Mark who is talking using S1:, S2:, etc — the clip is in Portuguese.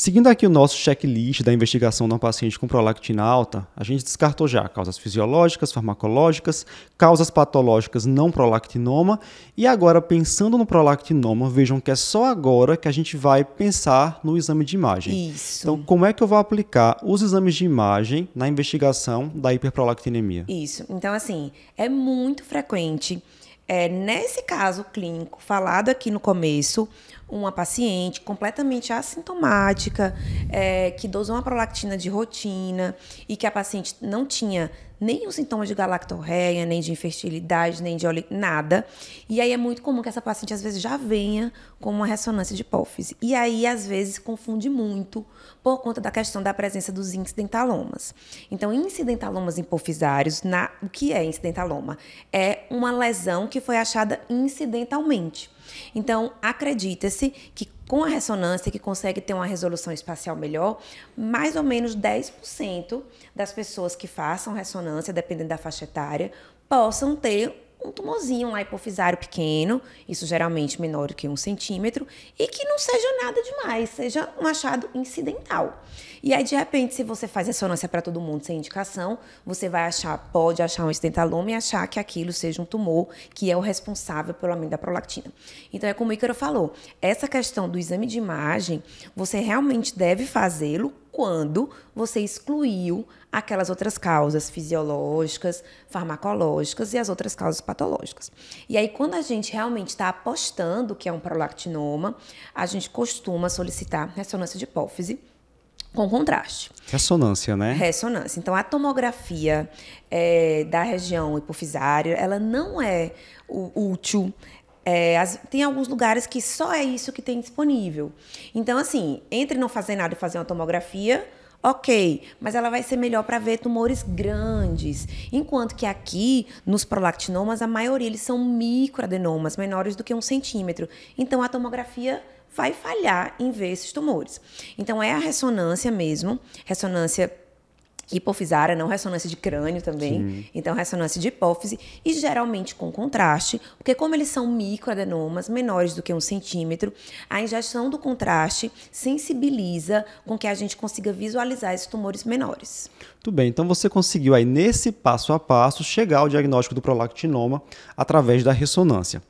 S1: Seguindo aqui o nosso checklist da investigação de um paciente com prolactina alta, a gente descartou já causas fisiológicas, farmacológicas, causas patológicas não prolactinoma e agora pensando no prolactinoma, vejam que é só agora que a gente vai pensar no exame de imagem.
S2: Isso.
S1: Então, como é que eu vou aplicar os exames de imagem na investigação da hiperprolactinemia?
S2: Isso. Então, assim, é muito frequente é, nesse caso clínico falado aqui no começo, uma paciente completamente assintomática, é, que dosou uma prolactina de rotina e que a paciente não tinha nenhum sintoma de galactorreia, nem de infertilidade, nem de óleo, nada. E aí é muito comum que essa paciente às vezes já venha com uma ressonância de hipófise. E aí às vezes confunde muito por conta da questão da presença dos incidentalomas. Então, incidentalomas hipofisários, na, o que é incidentaloma? É uma lesão que foi achada incidentalmente. Então, acredita-se que com a ressonância, que consegue ter uma resolução espacial melhor, mais ou menos 10% das pessoas que façam ressonância, dependendo da faixa etária, possam ter um tumorzinho lá hipofisário pequeno, isso geralmente menor que um centímetro, e que não seja nada demais, seja um achado incidental. E aí, de repente, se você faz ressonância para todo mundo sem indicação, você vai achar, pode achar um incidentaloma e achar que aquilo seja um tumor que é o responsável pelo aumento da prolactina. Então, é como o Ícaro falou, essa questão do exame de imagem, você realmente deve fazê-lo quando você excluiu aquelas outras causas fisiológicas, farmacológicas e as outras causas patológicas. E aí, quando a gente realmente está apostando que é um prolactinoma, a gente costuma solicitar ressonância de hipófise com contraste.
S1: Ressonância, né?
S2: Ressonância. Então, a tomografia é, da região hipofisária, ela não é útil é, as, tem alguns lugares que só é isso que tem disponível. Então, assim, entre não fazer nada e fazer uma tomografia, ok, mas ela vai ser melhor para ver tumores grandes. Enquanto que aqui, nos prolactinomas, a maioria eles são microadenomas, menores do que um centímetro. Então, a tomografia vai falhar em ver esses tumores. Então, é a ressonância mesmo, ressonância hipofisária, não ressonância de crânio também. Sim. Então, ressonância de hipófise e geralmente com contraste, porque como eles são microadenomas, menores do que um centímetro, a injeção do contraste sensibiliza com que a gente consiga visualizar esses tumores menores.
S1: Tudo bem, então você conseguiu aí nesse passo a passo chegar ao diagnóstico do prolactinoma através da ressonância.